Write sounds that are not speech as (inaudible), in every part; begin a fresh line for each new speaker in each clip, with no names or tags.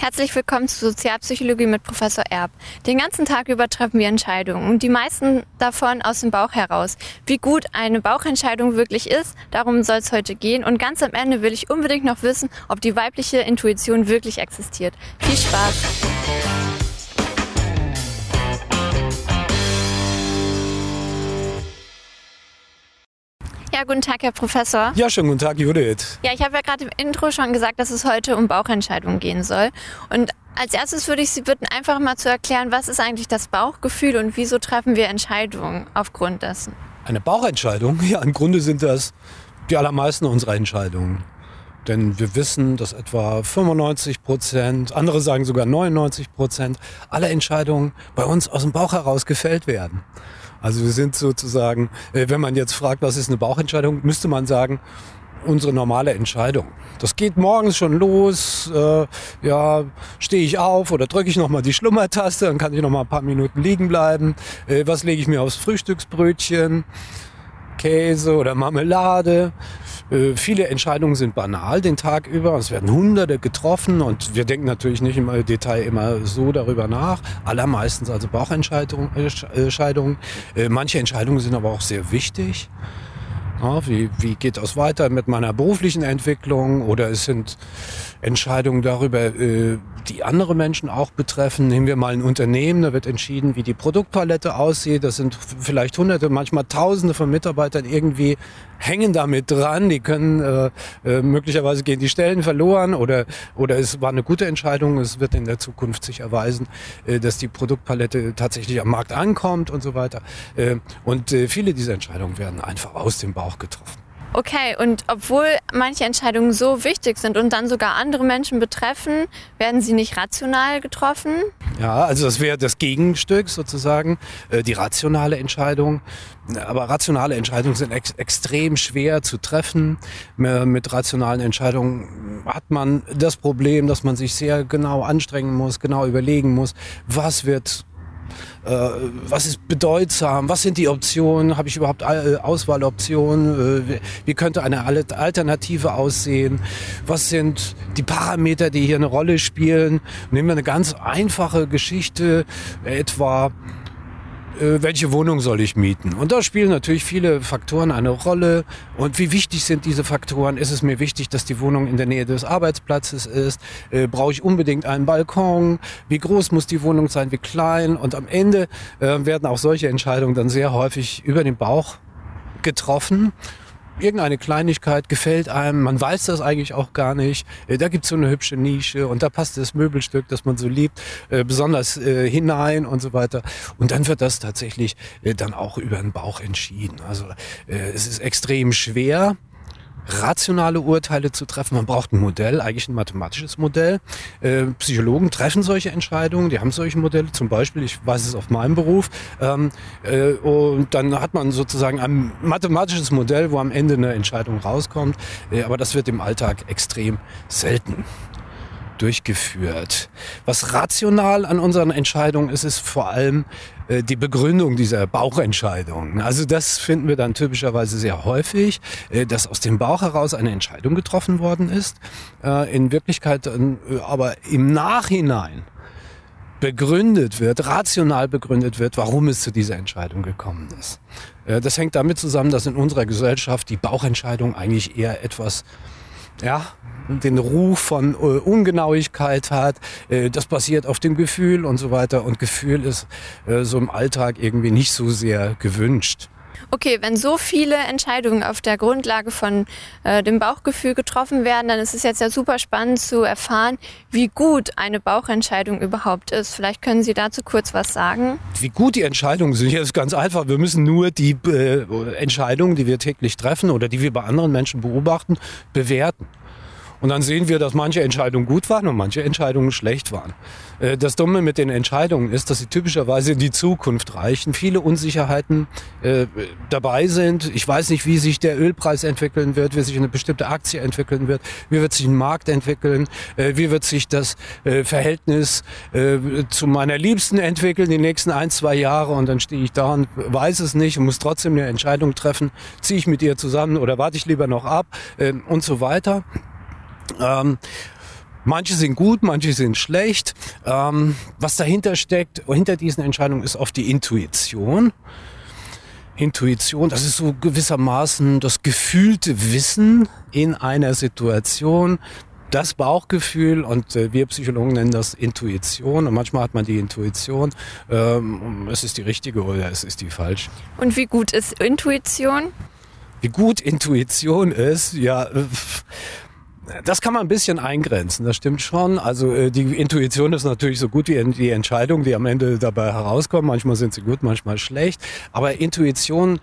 Herzlich willkommen zu Sozialpsychologie mit Professor Erb. Den ganzen Tag über treffen wir Entscheidungen und die meisten davon aus dem Bauch heraus. Wie gut eine Bauchentscheidung wirklich ist, darum soll es heute gehen und ganz am Ende will ich unbedingt noch wissen, ob die weibliche Intuition wirklich existiert. Viel Spaß! Ja, guten Tag, Herr Professor.
Ja, schönen guten Tag, Judith.
Ja, ich habe ja gerade im Intro schon gesagt, dass es heute um Bauchentscheidungen gehen soll. Und als erstes würde ich Sie bitten, einfach mal zu erklären, was ist eigentlich das Bauchgefühl und wieso treffen wir Entscheidungen aufgrund dessen?
Eine Bauchentscheidung? Ja, im Grunde sind das die allermeisten unserer Entscheidungen. Denn wir wissen, dass etwa 95 Prozent, andere sagen sogar 99 Prozent aller Entscheidungen bei uns aus dem Bauch heraus gefällt werden. Also wir sind sozusagen, äh, wenn man jetzt fragt, was ist eine Bauchentscheidung, müsste man sagen, unsere normale Entscheidung. Das geht morgens schon los. Äh, ja, stehe ich auf oder drücke ich noch mal die Schlummertaste, dann kann ich noch mal ein paar Minuten liegen bleiben. Äh, was lege ich mir aufs Frühstücksbrötchen? Käse oder Marmelade. Äh, viele Entscheidungen sind banal den Tag über. Es werden Hunderte getroffen und wir denken natürlich nicht im Detail immer so darüber nach. Allermeistens also Bauchentscheidungen. Äh, äh, manche Entscheidungen sind aber auch sehr wichtig. Ja, wie, wie geht das weiter mit meiner beruflichen Entwicklung? Oder es sind Entscheidungen darüber, äh, die andere Menschen auch betreffen. Nehmen wir mal ein Unternehmen, da wird entschieden, wie die Produktpalette aussieht. Das sind vielleicht hunderte, manchmal tausende von Mitarbeitern irgendwie hängen damit dran. Die können äh, äh, möglicherweise gehen die Stellen verloren oder oder es war eine gute Entscheidung. Es wird in der Zukunft sich erweisen, dass die Produktpalette tatsächlich am Markt ankommt und so weiter. Und viele dieser Entscheidungen werden einfach aus dem Bauch getroffen.
Okay, und obwohl manche Entscheidungen so wichtig sind und dann sogar andere Menschen betreffen, werden sie nicht rational getroffen?
Ja, also das wäre das Gegenstück sozusagen, äh, die rationale Entscheidung. Aber rationale Entscheidungen sind ex extrem schwer zu treffen. Mit rationalen Entscheidungen hat man das Problem, dass man sich sehr genau anstrengen muss, genau überlegen muss, was wird äh, was ist bedeutsam, was sind die Optionen, habe ich überhaupt äh, Auswahloptionen, äh, wie könnte eine Alternative aussehen, was sind die Parameter, die hier eine Rolle spielen. Nehmen wir eine ganz einfache Geschichte, etwa welche Wohnung soll ich mieten? Und da spielen natürlich viele Faktoren eine Rolle. Und wie wichtig sind diese Faktoren? Ist es mir wichtig, dass die Wohnung in der Nähe des Arbeitsplatzes ist? Äh, Brauche ich unbedingt einen Balkon? Wie groß muss die Wohnung sein? Wie klein? Und am Ende äh, werden auch solche Entscheidungen dann sehr häufig über den Bauch getroffen irgendeine Kleinigkeit gefällt einem, man weiß das eigentlich auch gar nicht. Äh, da gibt's so eine hübsche Nische und da passt das Möbelstück, das man so liebt, äh, besonders äh, hinein und so weiter. Und dann wird das tatsächlich dann auch über den Bauch entschieden. Also es ist extrem schwer, rationale Urteile zu treffen. Man braucht ein Modell, eigentlich ein mathematisches Modell. Äh, Psychologen treffen solche Entscheidungen, die haben solche Modelle, zum Beispiel, ich weiß es auf meinem Beruf. Ähm, äh, und dann hat man sozusagen ein mathematisches Modell, wo am Ende eine Entscheidung rauskommt. Äh, aber das wird im Alltag extrem selten durchgeführt. Was rational an unseren Entscheidungen ist, ist vor allem äh, die Begründung dieser Bauchentscheidung. Also das finden wir dann typischerweise sehr häufig, äh, dass aus dem Bauch heraus eine Entscheidung getroffen worden ist. Äh, in Wirklichkeit aber im Nachhinein begründet wird, rational begründet wird, warum es zu dieser Entscheidung gekommen ist. Das hängt damit zusammen, dass in unserer Gesellschaft die Bauchentscheidung eigentlich eher etwas ja, den Ruf von äh, Ungenauigkeit hat. Äh, das basiert auf dem Gefühl und so weiter. Und Gefühl ist äh, so im Alltag irgendwie nicht so sehr gewünscht.
Okay, wenn so viele Entscheidungen auf der Grundlage von äh, dem Bauchgefühl getroffen werden, dann ist es jetzt ja super spannend zu erfahren, wie gut eine Bauchentscheidung überhaupt ist. Vielleicht können Sie dazu kurz was sagen.
Wie gut die Entscheidungen sind, (laughs) ist ganz einfach. Wir müssen nur die äh, Entscheidungen, die wir täglich treffen oder die wir bei anderen Menschen beobachten, bewerten. Und dann sehen wir, dass manche Entscheidungen gut waren und manche Entscheidungen schlecht waren. Äh, das Dumme mit den Entscheidungen ist, dass sie typischerweise in die Zukunft reichen. Viele Unsicherheiten äh, dabei sind. Ich weiß nicht, wie sich der Ölpreis entwickeln wird, wie sich eine bestimmte Aktie entwickeln wird, wie wird sich ein Markt entwickeln, äh, wie wird sich das Verhältnis zu meiner Liebsten entwickeln die nächsten ein, zwei Jahre. Und dann stehe ich da und weiß es nicht und muss trotzdem eine Entscheidung treffen. Ziehe ich mit ihr zusammen oder warte ich lieber noch ab äh, und so weiter. Ähm, Manche sind gut, manche sind schlecht. Ähm, was dahinter steckt, hinter diesen Entscheidungen, ist oft die Intuition. Intuition, das ist so gewissermaßen das gefühlte Wissen in einer Situation, das Bauchgefühl und äh, wir Psychologen nennen das Intuition und manchmal hat man die Intuition, ähm, es ist die richtige oder es ist die falsche.
Und wie gut ist Intuition?
Wie gut Intuition ist, ja, äh, das kann man ein bisschen eingrenzen, das stimmt schon. Also äh, die Intuition ist natürlich so gut wie die Entscheidung, die am Ende dabei herauskommen. Manchmal sind sie gut, manchmal schlecht. Aber Intuition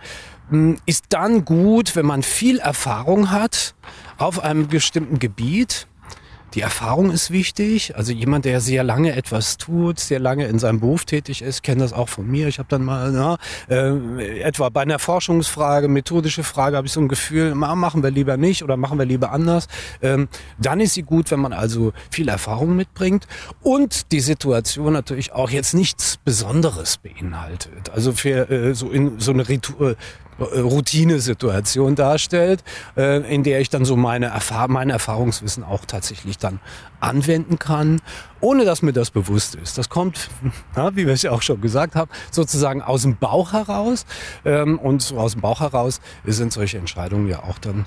hm, ist dann gut, wenn man viel Erfahrung hat auf einem bestimmten Gebiet die Erfahrung ist wichtig. Also jemand, der sehr lange etwas tut, sehr lange in seinem Beruf tätig ist, kennt das auch von mir. Ich habe dann mal na, äh, etwa bei einer Forschungsfrage, methodische Frage, habe ich so ein Gefühl, machen wir lieber nicht oder machen wir lieber anders. Ähm, dann ist sie gut, wenn man also viel Erfahrung mitbringt und die Situation natürlich auch jetzt nichts Besonderes beinhaltet. Also für äh, so in so eine Ritu äh, Routinesituation darstellt, äh, in der ich dann so meine Erfahr mein Erfahrungswissen auch tatsächlich dann anwenden kann, ohne dass mir das bewusst ist. Das kommt, (laughs) ja, wie wir es ja auch schon gesagt haben, sozusagen aus dem Bauch heraus. Ähm, und so aus dem Bauch heraus sind solche Entscheidungen ja auch dann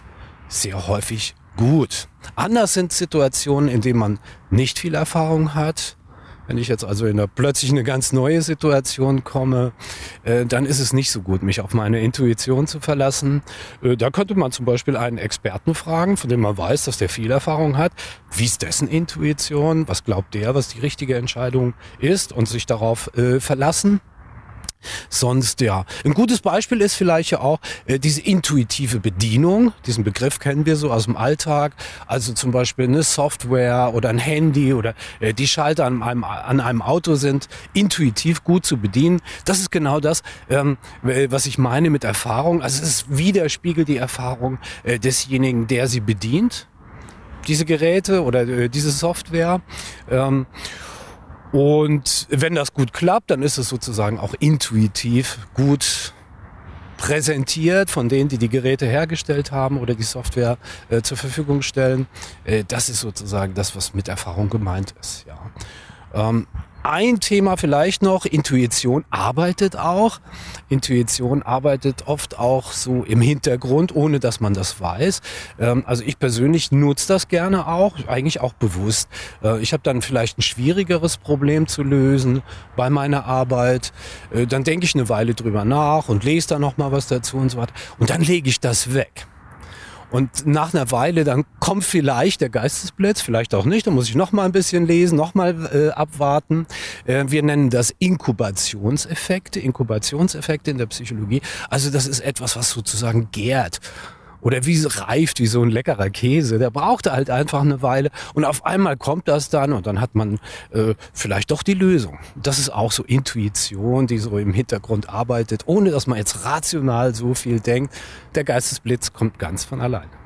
sehr häufig gut. Anders sind Situationen, in denen man nicht viel Erfahrung hat, wenn ich jetzt also in eine, plötzlich eine ganz neue Situation komme, äh, dann ist es nicht so gut, mich auf meine Intuition zu verlassen. Äh, da könnte man zum Beispiel einen Experten fragen, von dem man weiß, dass der viel Erfahrung hat. Wie ist dessen Intuition? Was glaubt der, was die richtige Entscheidung ist? Und sich darauf äh, verlassen. Sonst ja. Ein gutes Beispiel ist vielleicht ja auch äh, diese intuitive Bedienung. Diesen Begriff kennen wir so aus dem Alltag. Also zum Beispiel eine Software oder ein Handy oder äh, die Schalter an einem, an einem Auto sind intuitiv gut zu bedienen. Das ist genau das, ähm, was ich meine mit Erfahrung. Also es widerspiegelt die Erfahrung äh, desjenigen, der sie bedient. Diese Geräte oder äh, diese Software. Ähm, und wenn das gut klappt, dann ist es sozusagen auch intuitiv gut präsentiert von denen, die die Geräte hergestellt haben oder die Software äh, zur Verfügung stellen. Äh, das ist sozusagen das, was mit Erfahrung gemeint ist. Ja. Ähm, ein Thema vielleicht noch, Intuition arbeitet auch. Intuition arbeitet oft auch so im Hintergrund, ohne dass man das weiß. Ähm, also ich persönlich nutze das gerne auch, eigentlich auch bewusst. Äh, ich habe dann vielleicht ein schwierigeres Problem zu lösen bei meiner Arbeit. Äh, dann denke ich eine Weile drüber nach und lese da noch mal was dazu und so weiter. Und dann lege ich das weg. Und nach einer Weile dann kommt vielleicht der Geistesblitz, vielleicht auch nicht. Dann muss ich noch mal ein bisschen lesen, noch mal äh, abwarten. Äh, wir nennen das Inkubationseffekte, Inkubationseffekte in der Psychologie. Also das ist etwas, was sozusagen gärt oder wie reift, wie so ein leckerer Käse. Der brauchte halt einfach eine Weile und auf einmal kommt das dann und dann hat man äh, vielleicht doch die Lösung. Das ist auch so Intuition, die so im Hintergrund arbeitet, ohne dass man jetzt rational so viel denkt. Der Geistesblitz kommt ganz von alleine.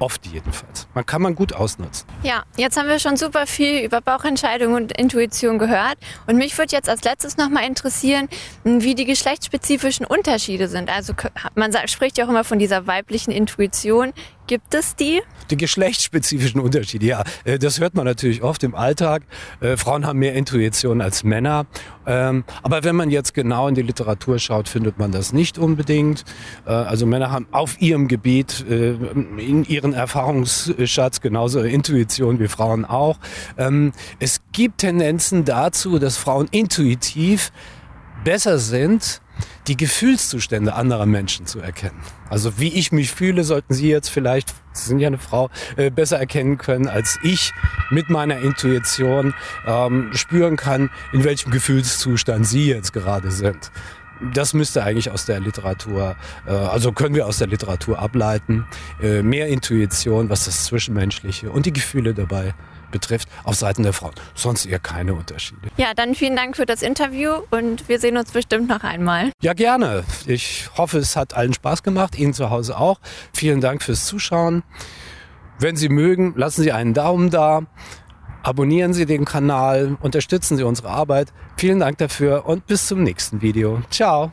Oft jedenfalls. Man kann man gut ausnutzen.
Ja, jetzt haben wir schon super viel über Bauchentscheidung und Intuition gehört. Und mich würde jetzt als letztes nochmal interessieren, wie die geschlechtsspezifischen Unterschiede sind. Also man spricht ja auch immer von dieser weiblichen Intuition. Gibt es die?
Die geschlechtsspezifischen Unterschiede, ja. Äh, das hört man natürlich oft im Alltag. Äh, Frauen haben mehr Intuition als Männer. Ähm, aber wenn man jetzt genau in die Literatur schaut, findet man das nicht unbedingt. Äh, also Männer haben auf ihrem Gebiet, in ihren Erfahrungsschatz genauso Intuition wie Frauen auch. Ähm, es gibt Tendenzen dazu, dass Frauen intuitiv besser sind, die Gefühlszustände anderer Menschen zu erkennen. Also wie ich mich fühle, sollten Sie jetzt vielleicht, Sie sind ja eine Frau, äh, besser erkennen können, als ich mit meiner Intuition ähm, spüren kann, in welchem Gefühlszustand Sie jetzt gerade sind. Das müsste eigentlich aus der Literatur, äh, also können wir aus der Literatur ableiten. Äh, mehr Intuition, was das Zwischenmenschliche und die Gefühle dabei betrifft, auf Seiten der Frauen. Sonst eher keine Unterschiede.
Ja, dann vielen Dank für das Interview und wir sehen uns bestimmt noch einmal.
Ja, gerne. Ich hoffe, es hat allen Spaß gemacht, Ihnen zu Hause auch. Vielen Dank fürs Zuschauen. Wenn Sie mögen, lassen Sie einen Daumen da. Abonnieren Sie den Kanal, unterstützen Sie unsere Arbeit. Vielen Dank dafür und bis zum nächsten Video. Ciao.